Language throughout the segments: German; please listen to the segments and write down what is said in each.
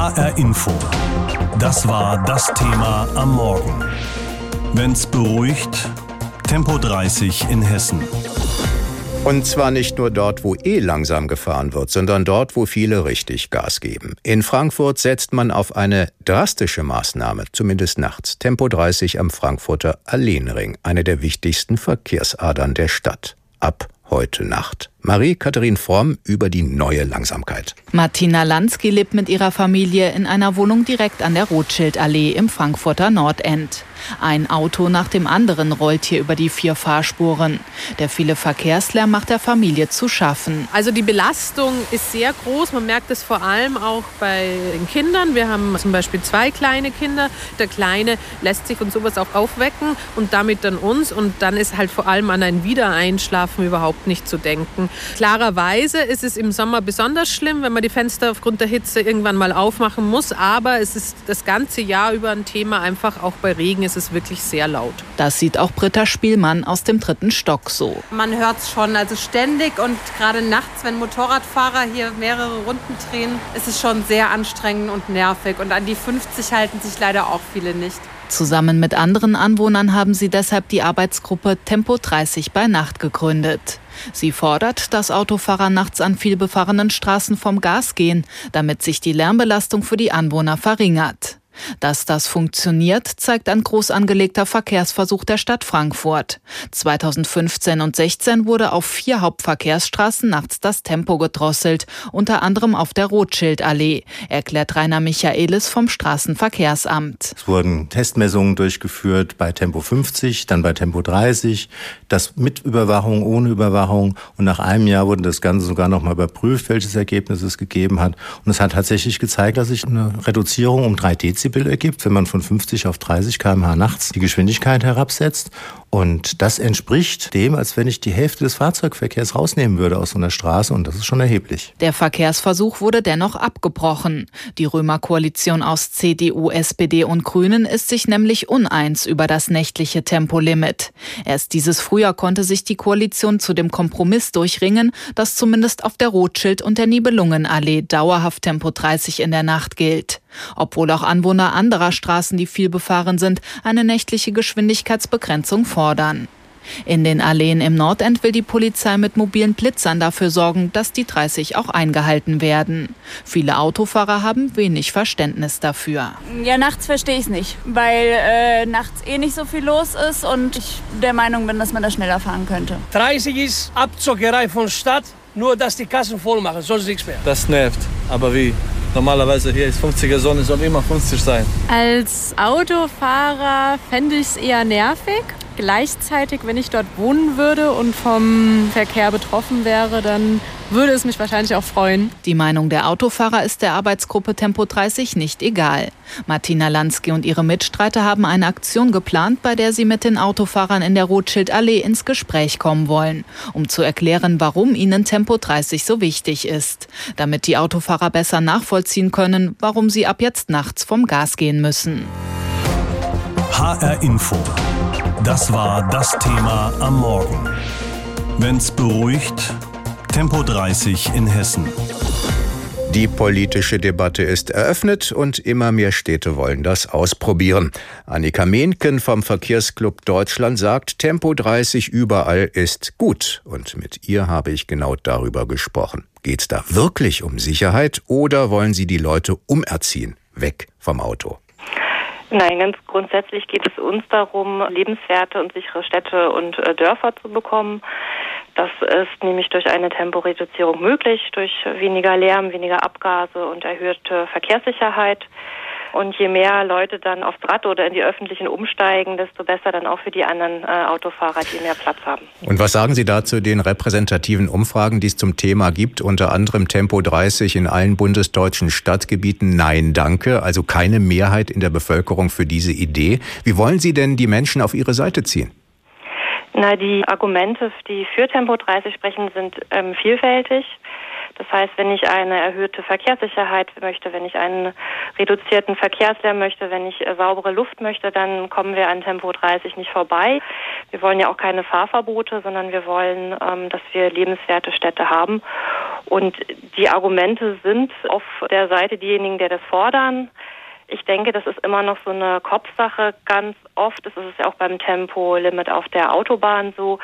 HR Info. Das war das Thema am Morgen. Wenn's beruhigt, Tempo 30 in Hessen. Und zwar nicht nur dort, wo eh langsam gefahren wird, sondern dort, wo viele richtig Gas geben. In Frankfurt setzt man auf eine drastische Maßnahme, zumindest nachts. Tempo 30 am Frankfurter Alleenring, eine der wichtigsten Verkehrsadern der Stadt. Ab heute Nacht. Marie-Katharin Fromm über die neue Langsamkeit. Martina Lansky lebt mit ihrer Familie in einer Wohnung direkt an der Rothschildallee im Frankfurter Nordend. Ein Auto nach dem anderen rollt hier über die vier Fahrspuren. Der viele Verkehrslärm macht der Familie zu schaffen. Also die Belastung ist sehr groß. Man merkt es vor allem auch bei den Kindern. Wir haben zum Beispiel zwei kleine Kinder. Der Kleine lässt sich von sowas auch aufwecken und damit dann uns. Und dann ist halt vor allem an ein Wiedereinschlafen überhaupt nicht zu denken. Klarerweise ist es im Sommer besonders schlimm, wenn man die Fenster aufgrund der Hitze irgendwann mal aufmachen muss. Aber es ist das ganze Jahr über ein Thema, einfach auch bei Regen ist es wirklich sehr laut. Das sieht auch Britta Spielmann aus dem dritten Stock so. Man hört es schon, also ständig und gerade nachts, wenn Motorradfahrer hier mehrere Runden drehen, ist es schon sehr anstrengend und nervig. Und an die 50 halten sich leider auch viele nicht. Zusammen mit anderen Anwohnern haben sie deshalb die Arbeitsgruppe Tempo 30 bei Nacht gegründet. Sie fordert, dass Autofahrer nachts an vielbefahrenen Straßen vom Gas gehen, damit sich die Lärmbelastung für die Anwohner verringert. Dass das funktioniert, zeigt ein groß angelegter Verkehrsversuch der Stadt Frankfurt. 2015 und 16 wurde auf vier Hauptverkehrsstraßen nachts das Tempo gedrosselt, unter anderem auf der Rothschildallee, erklärt Rainer Michaelis vom Straßenverkehrsamt. Es wurden Testmessungen durchgeführt bei Tempo 50, dann bei Tempo 30, das mit Überwachung, ohne Überwachung und nach einem Jahr wurde das Ganze sogar noch mal überprüft, welches Ergebnis es gegeben hat und es hat tatsächlich gezeigt, dass sich eine Reduzierung um drei Dezibel Dezibel ergibt, wenn man von 50 auf 30 km/h nachts die Geschwindigkeit herabsetzt. Und das entspricht dem, als wenn ich die Hälfte des Fahrzeugverkehrs rausnehmen würde aus so einer Straße. Und das ist schon erheblich. Der Verkehrsversuch wurde dennoch abgebrochen. Die Römer-Koalition aus CDU, SPD und Grünen ist sich nämlich uneins über das nächtliche Tempolimit. Erst dieses Frühjahr konnte sich die Koalition zu dem Kompromiss durchringen, dass zumindest auf der Rothschild- und der Nibelungenallee dauerhaft Tempo 30 in der Nacht gilt. Obwohl auch Anwohner anderer Straßen, die viel befahren sind, eine nächtliche Geschwindigkeitsbegrenzung fordern. In den Alleen im Nordend will die Polizei mit mobilen Blitzern dafür sorgen, dass die 30 auch eingehalten werden. Viele Autofahrer haben wenig Verständnis dafür. Ja, nachts verstehe ich es nicht, weil äh, nachts eh nicht so viel los ist und ich der Meinung bin, dass man da schneller fahren könnte. 30 ist Abzockerei von Stadt, nur dass die Kassen voll machen, sonst nichts mehr. Das nervt, aber wie? Normalerweise hier ist 50er Sonne, soll immer 50 sein. Als Autofahrer fände ich es eher nervig. Gleichzeitig, wenn ich dort wohnen würde und vom Verkehr betroffen wäre, dann würde es mich wahrscheinlich auch freuen. Die Meinung der Autofahrer ist der Arbeitsgruppe Tempo 30 nicht egal. Martina Lansky und ihre Mitstreiter haben eine Aktion geplant, bei der sie mit den Autofahrern in der Rothschildallee ins Gespräch kommen wollen, um zu erklären, warum ihnen Tempo 30 so wichtig ist, damit die Autofahrer besser nachvollziehen können, warum sie ab jetzt nachts vom Gas gehen müssen. HR Info. Das war das Thema am Morgen. Wenn's beruhigt, Tempo 30 in Hessen. Die politische Debatte ist eröffnet und immer mehr Städte wollen das ausprobieren. Annika Mehnken vom Verkehrsclub Deutschland sagt, Tempo 30 überall ist gut. Und mit ihr habe ich genau darüber gesprochen. Geht's da wirklich um Sicherheit oder wollen Sie die Leute umerziehen? Weg vom Auto. Nein, ganz grundsätzlich geht es uns darum, lebenswerte und sichere Städte und äh, Dörfer zu bekommen. Das ist nämlich durch eine Temporeduzierung möglich, durch weniger Lärm, weniger Abgase und erhöhte Verkehrssicherheit. Und je mehr Leute dann aufs Rad oder in die öffentlichen umsteigen, desto besser dann auch für die anderen äh, Autofahrer, die mehr Platz haben. Und was sagen Sie dazu den repräsentativen Umfragen, die es zum Thema gibt, unter anderem Tempo 30 in allen bundesdeutschen Stadtgebieten? Nein, danke. Also keine Mehrheit in der Bevölkerung für diese Idee. Wie wollen Sie denn die Menschen auf Ihre Seite ziehen? Na, die Argumente, die für Tempo 30 sprechen, sind ähm, vielfältig. Das heißt, wenn ich eine erhöhte Verkehrssicherheit möchte, wenn ich einen reduzierten Verkehrslärm möchte, wenn ich äh, saubere Luft möchte, dann kommen wir an Tempo 30 nicht vorbei. Wir wollen ja auch keine Fahrverbote, sondern wir wollen, ähm, dass wir lebenswerte Städte haben. Und die Argumente sind auf der Seite diejenigen, die das fordern. Ich denke, das ist immer noch so eine Kopfsache. Ganz oft ist es ja auch beim Tempolimit auf der Autobahn so.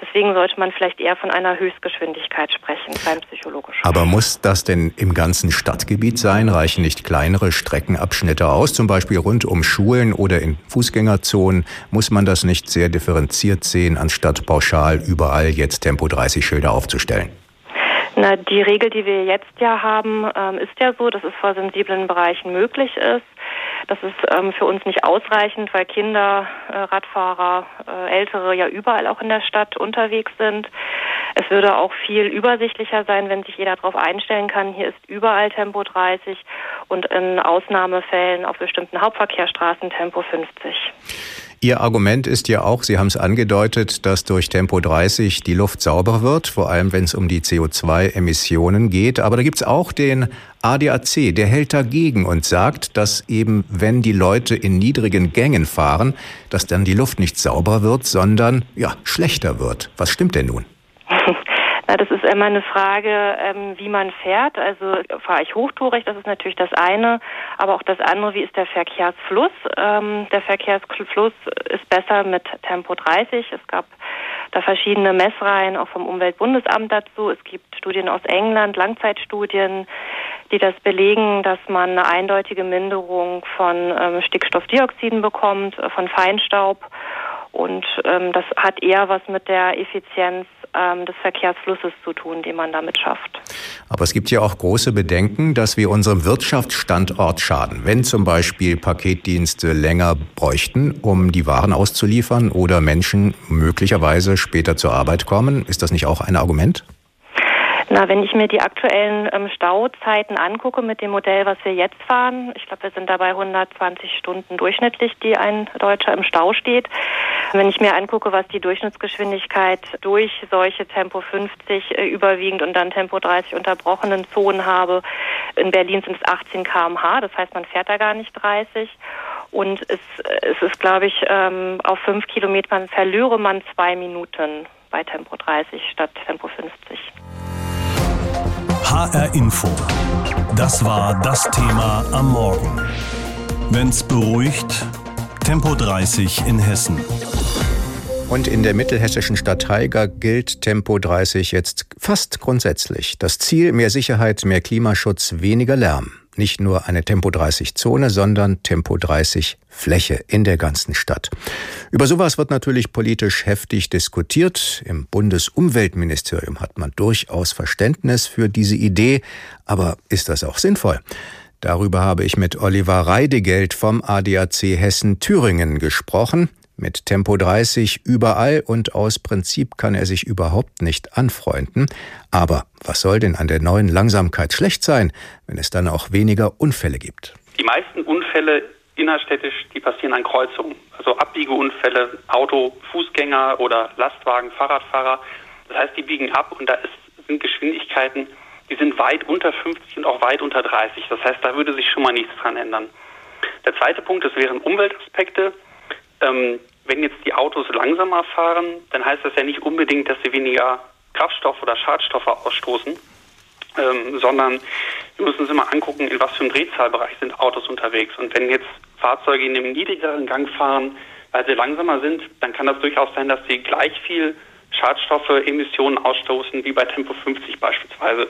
Deswegen sollte man vielleicht eher von einer Höchstgeschwindigkeit sprechen, rein psychologisch. Aber muss das denn im ganzen Stadtgebiet sein? Reichen nicht kleinere Streckenabschnitte aus, zum Beispiel rund um Schulen oder in Fußgängerzonen? Muss man das nicht sehr differenziert sehen, anstatt pauschal überall jetzt Tempo 30 Schilder aufzustellen? Na, die Regel, die wir jetzt ja haben, ähm, ist ja so, dass es vor sensiblen Bereichen möglich ist. Das ist ähm, für uns nicht ausreichend, weil Kinder, äh, Radfahrer, äh, Ältere ja überall auch in der Stadt unterwegs sind. Es würde auch viel übersichtlicher sein, wenn sich jeder darauf einstellen kann, hier ist überall Tempo 30 und in Ausnahmefällen auf bestimmten Hauptverkehrsstraßen Tempo 50. Ihr Argument ist ja auch, Sie haben es angedeutet, dass durch Tempo 30 die Luft sauber wird, vor allem wenn es um die CO2-Emissionen geht. Aber da gibt es auch den ADAC, der hält dagegen und sagt, dass eben, wenn die Leute in niedrigen Gängen fahren, dass dann die Luft nicht sauber wird, sondern ja, schlechter wird. Was stimmt denn nun? Na, das ist immer eine Frage, ähm, wie man fährt. Also fahre ich hochtourig, das ist natürlich das eine, aber auch das andere, wie ist der Verkehrsfluss? Ähm, der Verkehrsfluss ist besser mit Tempo 30. Es gab da verschiedene Messreihen auch vom Umweltbundesamt dazu. Es gibt Studien aus England, Langzeitstudien, die das belegen, dass man eine eindeutige Minderung von ähm, Stickstoffdioxiden bekommt, äh, von Feinstaub. Und ähm, das hat eher was mit der Effizienz ähm, des Verkehrsflusses zu tun, den man damit schafft. Aber es gibt ja auch große Bedenken, dass wir unserem Wirtschaftsstandort schaden. Wenn zum Beispiel Paketdienste länger bräuchten, um die Waren auszuliefern oder Menschen möglicherweise später zur Arbeit kommen, ist das nicht auch ein Argument? Na, wenn ich mir die aktuellen ähm, Stauzeiten angucke mit dem Modell, was wir jetzt fahren, ich glaube, wir sind dabei 120 Stunden durchschnittlich, die ein Deutscher im Stau steht. Wenn ich mir angucke, was die Durchschnittsgeschwindigkeit durch solche Tempo 50 äh, überwiegend und dann Tempo 30 unterbrochenen Zonen habe, in Berlin sind es 18 km/h, das heißt, man fährt da gar nicht 30. Und es, es ist, glaube ich, ähm, auf fünf Kilometern verlöre man zwei Minuten bei Tempo 30 statt Tempo 50. HR Info. Das war das Thema am Morgen. Wenn's beruhigt, Tempo 30 in Hessen. Und in der mittelhessischen Stadt Haiger gilt Tempo 30 jetzt fast grundsätzlich. Das Ziel mehr Sicherheit, mehr Klimaschutz, weniger Lärm nicht nur eine Tempo 30 Zone, sondern Tempo 30 Fläche in der ganzen Stadt. Über sowas wird natürlich politisch heftig diskutiert. Im Bundesumweltministerium hat man durchaus Verständnis für diese Idee. Aber ist das auch sinnvoll? Darüber habe ich mit Oliver Reidegeld vom ADAC Hessen Thüringen gesprochen. Mit Tempo 30 überall und aus Prinzip kann er sich überhaupt nicht anfreunden. Aber was soll denn an der neuen Langsamkeit schlecht sein, wenn es dann auch weniger Unfälle gibt? Die meisten Unfälle innerstädtisch, die passieren an Kreuzungen. Also Abbiegeunfälle, Auto, Fußgänger oder Lastwagen, Fahrradfahrer. Das heißt, die biegen ab und da ist, sind Geschwindigkeiten, die sind weit unter 50 und auch weit unter 30. Das heißt, da würde sich schon mal nichts dran ändern. Der zweite Punkt, das wären Umweltaspekte. Ähm, wenn jetzt die Autos langsamer fahren, dann heißt das ja nicht unbedingt, dass sie weniger Kraftstoff oder Schadstoffe ausstoßen, ähm, sondern wir müssen uns immer angucken, in was für einem Drehzahlbereich sind Autos unterwegs. Und wenn jetzt Fahrzeuge in einem niedrigeren Gang fahren, weil sie langsamer sind, dann kann das durchaus sein, dass sie gleich viel Schadstoffe, Emissionen ausstoßen wie bei Tempo 50 beispielsweise.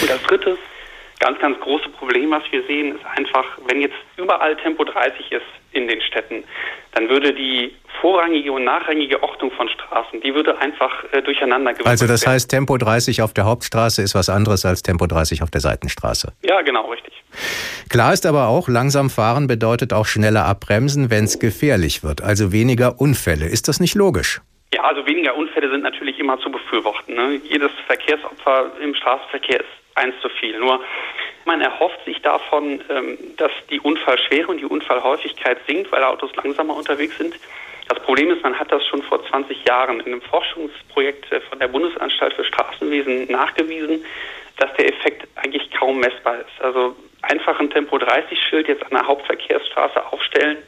Und das dritte ganz, ganz große Problem, was wir sehen, ist einfach, wenn jetzt überall Tempo 30 ist in den Städten, dann würde die vorrangige und nachrangige Ordnung von Straßen, die würde einfach äh, durcheinander gebracht Also das heißt, Tempo 30 auf der Hauptstraße ist was anderes als Tempo 30 auf der Seitenstraße. Ja, genau, richtig. Klar ist aber auch, langsam fahren bedeutet auch schneller abbremsen, wenn es gefährlich wird, also weniger Unfälle. Ist das nicht logisch? Ja, also weniger Unfälle sind natürlich immer zu befürworten. Ne? Jedes Verkehrsopfer im Straßenverkehr ist eins zu viel. Nur man erhofft sich davon, ähm, dass die Unfallschwere und die Unfallhäufigkeit sinkt, weil Autos langsamer unterwegs sind. Das Problem ist, man hat das schon vor 20 Jahren in einem Forschungsprojekt äh, von der Bundesanstalt für Straßenwesen nachgewiesen. dass der Effekt eigentlich kaum messbar ist. Also einfach ein Tempo 30 Schild jetzt an der Hauptverkehrsstraße aufstellen,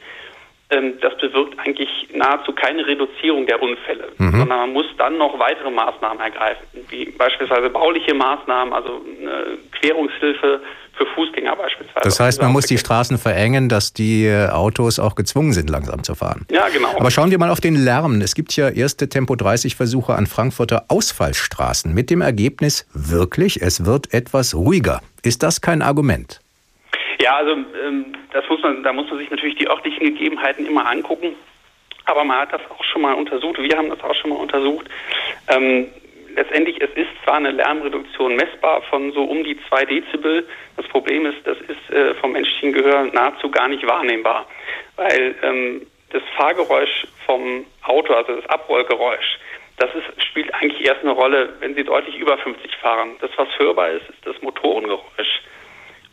das bewirkt eigentlich nahezu keine Reduzierung der Unfälle, mhm. sondern man muss dann noch weitere Maßnahmen ergreifen, wie beispielsweise bauliche Maßnahmen, also eine Querungshilfe für Fußgänger beispielsweise. Das heißt, man muss die Straßen verengen, dass die äh, Autos auch gezwungen sind, langsam zu fahren. Ja, genau. Aber schauen wir mal auf den Lärm. Es gibt ja erste Tempo 30 Versuche an Frankfurter Ausfallstraßen mit dem Ergebnis wirklich, es wird etwas ruhiger. Ist das kein Argument? Ja, also ähm, das muss man, da muss man sich natürlich die örtlichen Gegebenheiten immer angucken. Aber man hat das auch schon mal untersucht. Wir haben das auch schon mal untersucht. Ähm, letztendlich, es ist zwar eine Lärmreduktion messbar von so um die zwei Dezibel. Das Problem ist, das ist äh, vom menschlichen Gehör nahezu gar nicht wahrnehmbar, weil ähm, das Fahrgeräusch vom Auto, also das Abrollgeräusch, das ist, spielt eigentlich erst eine Rolle, wenn Sie deutlich über 50 fahren. Das, was hörbar ist, ist das Motorengeräusch.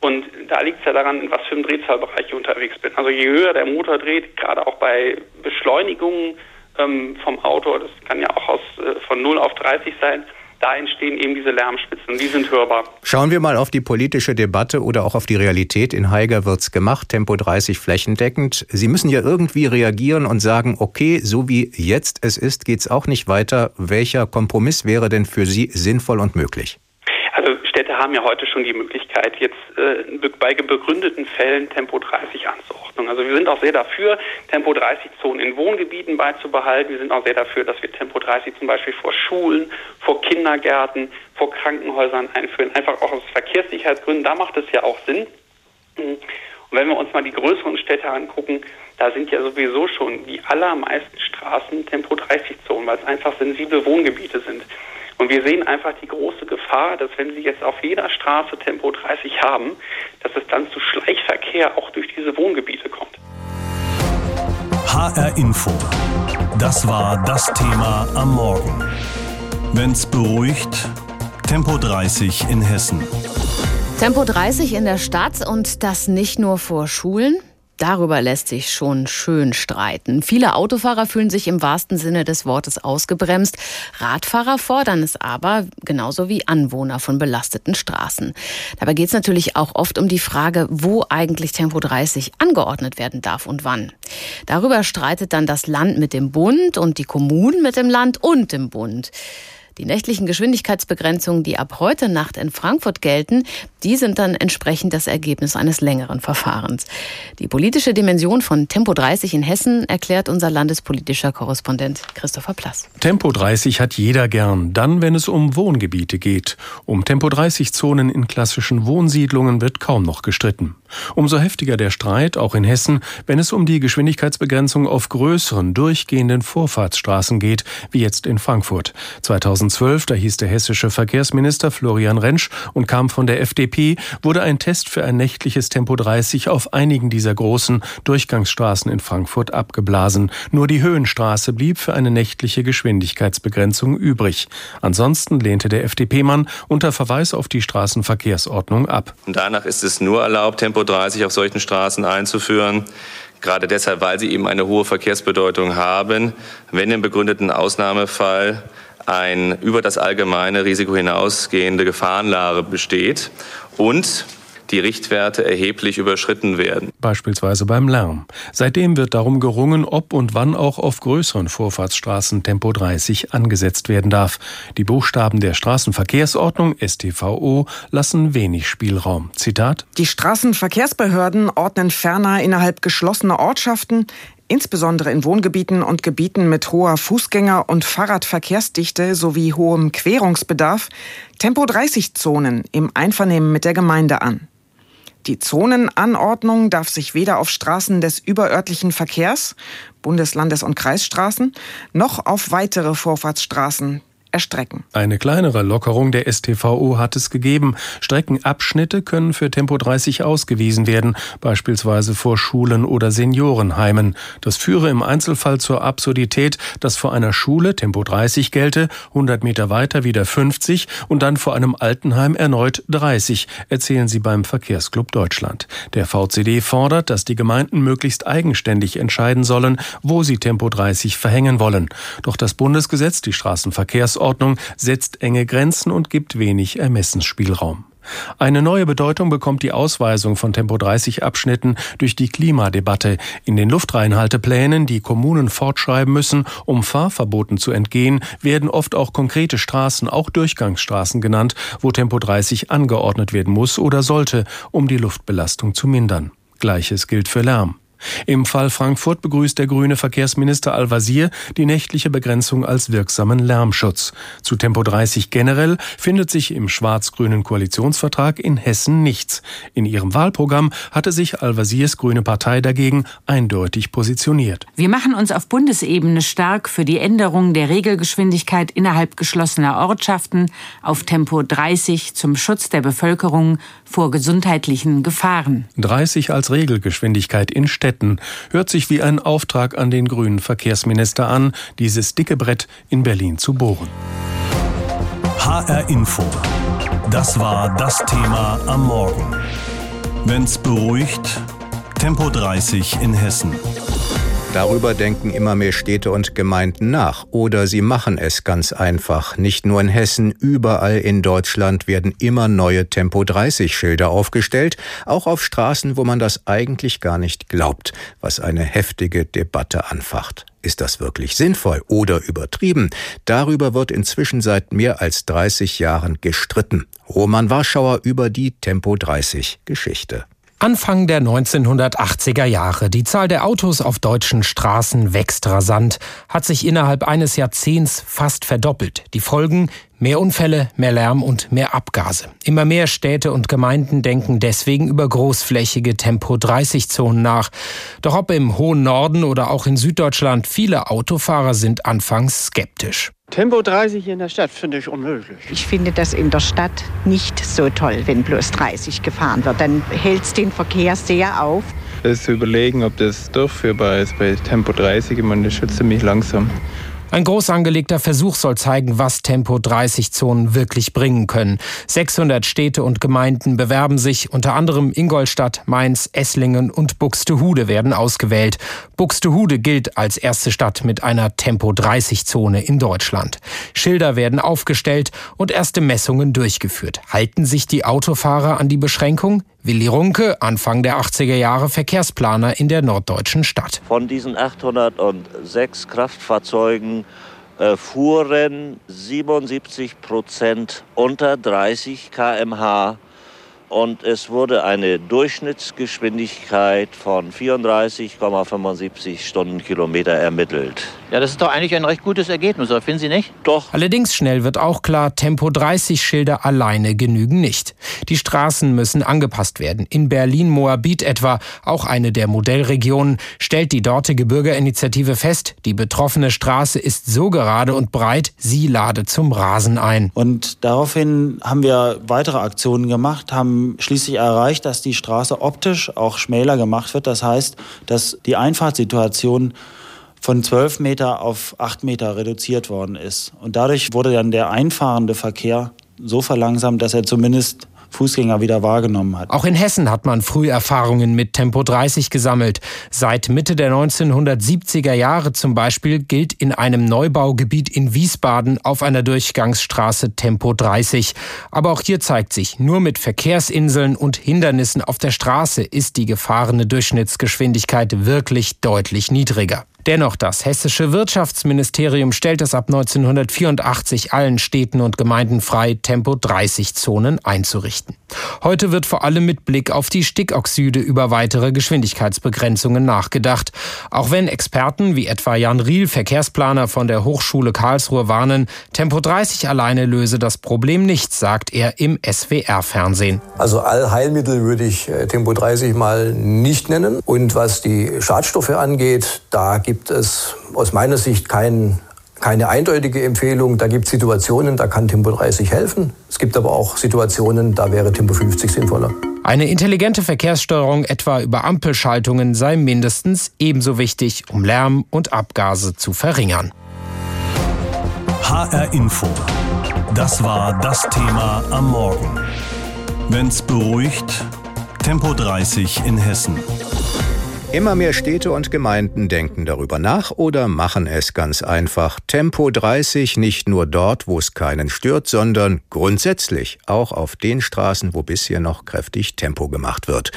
Und da liegt es ja daran, in was für einem Drehzahlbereich ich unterwegs bin. Also je höher der Motor dreht, gerade auch bei Beschleunigungen ähm, vom Auto, das kann ja auch aus, äh, von 0 auf 30 sein, da entstehen eben diese Lärmspitzen, die sind hörbar. Schauen wir mal auf die politische Debatte oder auch auf die Realität. In Haiger wird's gemacht, Tempo 30 flächendeckend. Sie müssen ja irgendwie reagieren und sagen, okay, so wie jetzt es ist, geht's auch nicht weiter. Welcher Kompromiss wäre denn für Sie sinnvoll und möglich? Städte haben ja heute schon die Möglichkeit, jetzt äh, bei begründeten Fällen Tempo 30 anzuordnen. Also wir sind auch sehr dafür, Tempo 30 Zonen in Wohngebieten beizubehalten. Wir sind auch sehr dafür, dass wir Tempo 30 zum Beispiel vor Schulen, vor Kindergärten, vor Krankenhäusern einführen. Einfach auch aus Verkehrssicherheitsgründen. Da macht es ja auch Sinn. Und wenn wir uns mal die größeren Städte angucken, da sind ja sowieso schon die allermeisten Straßen Tempo 30 Zonen, weil es einfach sensible Wohngebiete sind. Und wir sehen einfach die große Gefahr, dass wenn Sie jetzt auf jeder Straße Tempo 30 haben, dass es dann zu Schleichverkehr auch durch diese Wohngebiete kommt. HR Info. Das war das Thema am Morgen. Wenn's beruhigt, Tempo 30 in Hessen. Tempo 30 in der Stadt und das nicht nur vor Schulen. Darüber lässt sich schon schön streiten. Viele Autofahrer fühlen sich im wahrsten Sinne des Wortes ausgebremst. Radfahrer fordern es aber, genauso wie Anwohner von belasteten Straßen. Dabei geht es natürlich auch oft um die Frage, wo eigentlich Tempo 30 angeordnet werden darf und wann. Darüber streitet dann das Land mit dem Bund und die Kommunen mit dem Land und dem Bund. Die nächtlichen Geschwindigkeitsbegrenzungen, die ab heute Nacht in Frankfurt gelten, die sind dann entsprechend das Ergebnis eines längeren Verfahrens. Die politische Dimension von Tempo 30 in Hessen erklärt unser landespolitischer Korrespondent Christopher Plass. Tempo 30 hat jeder gern, dann wenn es um Wohngebiete geht. Um Tempo 30 Zonen in klassischen Wohnsiedlungen wird kaum noch gestritten. Umso heftiger der Streit, auch in Hessen, wenn es um die Geschwindigkeitsbegrenzung auf größeren, durchgehenden Vorfahrtsstraßen geht, wie jetzt in Frankfurt. 2000 2012, da hieß der hessische Verkehrsminister Florian Rentsch und kam von der FDP, wurde ein Test für ein nächtliches Tempo 30 auf einigen dieser großen Durchgangsstraßen in Frankfurt abgeblasen. Nur die Höhenstraße blieb für eine nächtliche Geschwindigkeitsbegrenzung übrig. Ansonsten lehnte der FDP-Mann unter Verweis auf die Straßenverkehrsordnung ab. Danach ist es nur erlaubt, Tempo 30 auf solchen Straßen einzuführen, gerade deshalb, weil sie eben eine hohe Verkehrsbedeutung haben, wenn im begründeten Ausnahmefall ein über das allgemeine Risiko hinausgehende Gefahrenlage besteht und die Richtwerte erheblich überschritten werden. Beispielsweise beim Lärm. Seitdem wird darum gerungen, ob und wann auch auf größeren Vorfahrtsstraßen Tempo 30 angesetzt werden darf. Die Buchstaben der Straßenverkehrsordnung STVO lassen wenig Spielraum. Zitat Die Straßenverkehrsbehörden ordnen ferner innerhalb geschlossener Ortschaften insbesondere in Wohngebieten und Gebieten mit hoher Fußgänger- und Fahrradverkehrsdichte sowie hohem Querungsbedarf Tempo-30-Zonen im Einvernehmen mit der Gemeinde an. Die Zonenanordnung darf sich weder auf Straßen des überörtlichen Verkehrs, Bundeslandes- und Kreisstraßen, noch auf weitere Vorfahrtsstraßen erstrecken. Eine kleinere Lockerung der STVO hat es gegeben. Streckenabschnitte können für Tempo 30 ausgewiesen werden, beispielsweise vor Schulen oder Seniorenheimen. Das führe im Einzelfall zur Absurdität, dass vor einer Schule Tempo 30 gelte, 100 Meter weiter wieder 50 und dann vor einem Altenheim erneut 30, erzählen sie beim Verkehrsclub Deutschland. Der VCD fordert, dass die Gemeinden möglichst eigenständig entscheiden sollen, wo sie Tempo 30 verhängen wollen. Doch das Bundesgesetz, die Straßenverkehrsordnung, Verkehrsordnung setzt enge Grenzen und gibt wenig Ermessensspielraum. Eine neue Bedeutung bekommt die Ausweisung von Tempo 30 Abschnitten durch die Klimadebatte. In den Luftreinhalteplänen, die Kommunen fortschreiben müssen, um Fahrverboten zu entgehen, werden oft auch konkrete Straßen, auch Durchgangsstraßen genannt, wo Tempo 30 angeordnet werden muss oder sollte, um die Luftbelastung zu mindern. Gleiches gilt für Lärm. Im Fall Frankfurt begrüßt der grüne Verkehrsminister Al-Wazir die nächtliche Begrenzung als wirksamen Lärmschutz. Zu Tempo 30 generell findet sich im schwarz-grünen Koalitionsvertrag in Hessen nichts. In ihrem Wahlprogramm hatte sich Al-Wazirs grüne Partei dagegen eindeutig positioniert. Wir machen uns auf Bundesebene stark für die Änderung der Regelgeschwindigkeit innerhalb geschlossener Ortschaften auf Tempo 30 zum Schutz der Bevölkerung vor gesundheitlichen Gefahren. 30 als Regelgeschwindigkeit in Städten Städten hört sich wie ein Auftrag an den grünen Verkehrsminister an, dieses dicke Brett in Berlin zu bohren. HR Info. Das war das Thema am Morgen. Wenn's beruhigt, Tempo 30 in Hessen. Darüber denken immer mehr Städte und Gemeinden nach. Oder sie machen es ganz einfach. Nicht nur in Hessen, überall in Deutschland werden immer neue Tempo 30 Schilder aufgestellt. Auch auf Straßen, wo man das eigentlich gar nicht glaubt, was eine heftige Debatte anfacht. Ist das wirklich sinnvoll oder übertrieben? Darüber wird inzwischen seit mehr als 30 Jahren gestritten. Roman Warschauer über die Tempo 30 Geschichte. Anfang der 1980er Jahre. Die Zahl der Autos auf deutschen Straßen wächst rasant, hat sich innerhalb eines Jahrzehnts fast verdoppelt. Die Folgen Mehr Unfälle, mehr Lärm und mehr Abgase. Immer mehr Städte und Gemeinden denken deswegen über großflächige Tempo-30-Zonen nach. Doch ob im hohen Norden oder auch in Süddeutschland, viele Autofahrer sind anfangs skeptisch. Tempo 30 in der Stadt finde ich unmöglich. Ich finde das in der Stadt nicht so toll, wenn bloß 30 gefahren wird. Dann hält es den Verkehr sehr auf. Es ist zu überlegen, ob das durchführbar ist bei Tempo 30. Ich meine, das schützt ziemlich langsam. Ein groß angelegter Versuch soll zeigen, was Tempo-30-Zonen wirklich bringen können. 600 Städte und Gemeinden bewerben sich, unter anderem Ingolstadt, Mainz, Esslingen und Buxtehude werden ausgewählt. Buxtehude gilt als erste Stadt mit einer Tempo-30-Zone in Deutschland. Schilder werden aufgestellt und erste Messungen durchgeführt. Halten sich die Autofahrer an die Beschränkung? Willi Runke, Anfang der 80er Jahre Verkehrsplaner in der norddeutschen Stadt. Von diesen 806 Kraftfahrzeugen äh, fuhren 77 Prozent unter 30 km/h und es wurde eine Durchschnittsgeschwindigkeit von 34,75 Stundenkilometer ermittelt. Ja, das ist doch eigentlich ein recht gutes Ergebnis, oder finden Sie nicht? Doch. Allerdings schnell wird auch klar, Tempo 30 Schilder alleine genügen nicht. Die Straßen müssen angepasst werden. In Berlin-Moabit etwa, auch eine der Modellregionen, stellt die dortige Bürgerinitiative fest, die betroffene Straße ist so gerade und breit, sie lade zum Rasen ein. Und daraufhin haben wir weitere Aktionen gemacht, haben schließlich erreicht, dass die Straße optisch auch schmäler gemacht wird. Das heißt, dass die Einfahrtssituation von 12 Meter auf 8 Meter reduziert worden ist. Und dadurch wurde dann der einfahrende Verkehr so verlangsamt, dass er zumindest Fußgänger wieder wahrgenommen hat. Auch in Hessen hat man früh Erfahrungen mit Tempo 30 gesammelt. Seit Mitte der 1970er Jahre zum Beispiel gilt in einem Neubaugebiet in Wiesbaden auf einer Durchgangsstraße Tempo 30. Aber auch hier zeigt sich, nur mit Verkehrsinseln und Hindernissen auf der Straße ist die gefahrene Durchschnittsgeschwindigkeit wirklich deutlich niedriger. Dennoch, das hessische Wirtschaftsministerium stellt es ab 1984 allen Städten und Gemeinden frei, Tempo-30-Zonen einzurichten. Heute wird vor allem mit Blick auf die Stickoxide über weitere Geschwindigkeitsbegrenzungen nachgedacht. Auch wenn Experten wie etwa Jan Riel, Verkehrsplaner von der Hochschule Karlsruhe, warnen, Tempo 30 alleine löse das Problem nicht, sagt er im SWR-Fernsehen. Also Allheilmittel würde ich äh, Tempo 30 mal nicht nennen. Und was die Schadstoffe angeht, da gibt gibt es aus meiner Sicht kein, keine eindeutige Empfehlung. Da gibt es Situationen, da kann Tempo 30 helfen. Es gibt aber auch Situationen, da wäre Tempo 50 sinnvoller. Eine intelligente Verkehrssteuerung etwa über Ampelschaltungen sei mindestens ebenso wichtig, um Lärm und Abgase zu verringern. HR Info. Das war das Thema am Morgen. Wenn's beruhigt, Tempo 30 in Hessen. Immer mehr Städte und Gemeinden denken darüber nach oder machen es ganz einfach. Tempo 30 nicht nur dort, wo es keinen stört, sondern grundsätzlich auch auf den Straßen, wo bisher noch kräftig Tempo gemacht wird.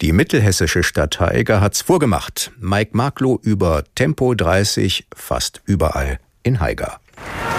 Die mittelhessische Stadt Haiger hat's vorgemacht. Mike Marklow über Tempo 30 fast überall in Haiger.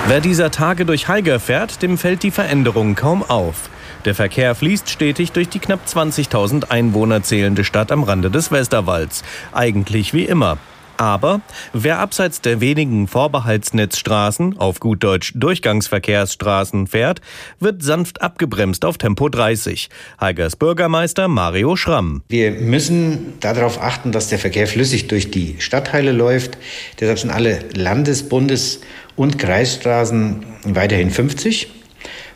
Wer dieser Tage durch Haiger fährt, dem fällt die Veränderung kaum auf. Der Verkehr fließt stetig durch die knapp 20.000 Einwohner zählende Stadt am Rande des Westerwalds. Eigentlich wie immer. Aber wer abseits der wenigen Vorbehaltsnetzstraßen, auf gut Deutsch Durchgangsverkehrsstraßen fährt, wird sanft abgebremst auf Tempo 30. Heigers Bürgermeister Mario Schramm. Wir müssen darauf achten, dass der Verkehr flüssig durch die Stadtteile läuft. Deshalb sind alle Landes-, Bundes- und Kreisstraßen weiterhin 50.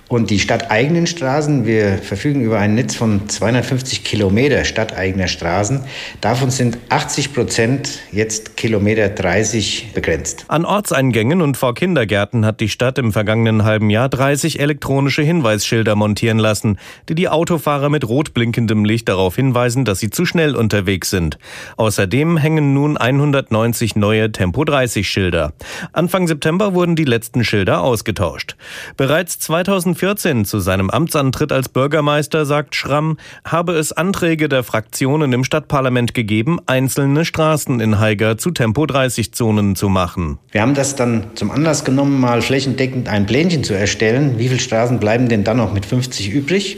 Und die stadteigenen Straßen, wir verfügen über ein Netz von 250 Kilometer stadteigener Straßen. Davon sind 80 Prozent jetzt Kilometer 30 begrenzt. An Ortseingängen und vor Kindergärten hat die Stadt im vergangenen halben Jahr 30 elektronische Hinweisschilder montieren lassen, die die Autofahrer mit rot blinkendem Licht darauf hinweisen, dass sie zu schnell unterwegs sind. Außerdem hängen nun 190 neue Tempo 30 Schilder. Anfang September wurden die letzten Schilder ausgetauscht. Bereits 2014 2014 zu seinem Amtsantritt als Bürgermeister, sagt Schramm, habe es Anträge der Fraktionen im Stadtparlament gegeben, einzelne Straßen in Haiger zu Tempo-30-Zonen zu machen. Wir haben das dann zum Anlass genommen, mal flächendeckend ein Plänchen zu erstellen. Wie viele Straßen bleiben denn dann noch mit 50 übrig?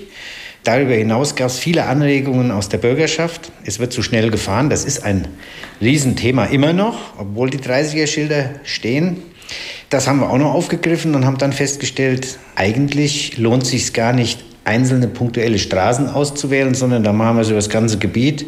Darüber hinaus gab es viele Anregungen aus der Bürgerschaft. Es wird zu schnell gefahren. Das ist ein Riesenthema immer noch, obwohl die 30er-Schilder stehen. Das haben wir auch noch aufgegriffen und haben dann festgestellt, eigentlich lohnt es sich gar nicht, einzelne punktuelle Straßen auszuwählen, sondern da machen wir so das ganze Gebiet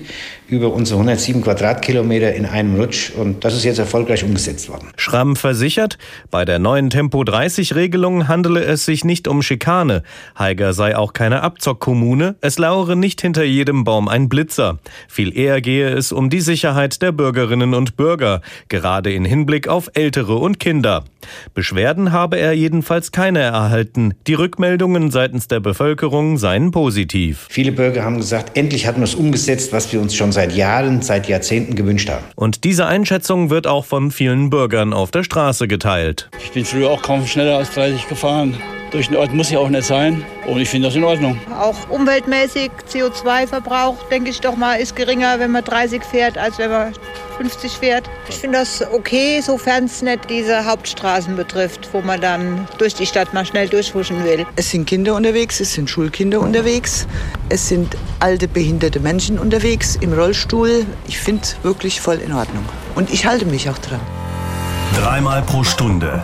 über unsere 107 Quadratkilometer in einem Rutsch und das ist jetzt erfolgreich umgesetzt worden. Schramm versichert, bei der neuen Tempo 30 Regelung handele es sich nicht um Schikane. Haiger sei auch keine Abzockkommune, es lauere nicht hinter jedem Baum ein Blitzer. Viel eher gehe es um die Sicherheit der Bürgerinnen und Bürger, gerade in Hinblick auf Ältere und Kinder. Beschwerden habe er jedenfalls keine erhalten. Die Rückmeldungen seitens der Bevölkerung seien positiv. Viele Bürger haben gesagt, endlich hatten wir es umgesetzt, was wir uns schon seit Jahren, seit Jahrzehnten gewünscht haben. Und diese Einschätzung wird auch von vielen Bürgern auf der Straße geteilt. Ich bin früher auch kaum schneller als 30 gefahren. Durch den Ort muss ja auch nicht sein. Und ich finde das in Ordnung. Auch umweltmäßig, CO2-Verbrauch, denke ich doch mal, ist geringer, wenn man 30 fährt, als wenn man 50 fährt. Ich finde das okay, sofern es nicht diese Hauptstraßen betrifft, wo man dann durch die Stadt mal schnell durchhuschen will. Es sind Kinder unterwegs, es sind Schulkinder unterwegs, es sind alte, behinderte Menschen unterwegs im Rollstuhl. Ich finde es wirklich voll in Ordnung. Und ich halte mich auch dran. Dreimal pro Stunde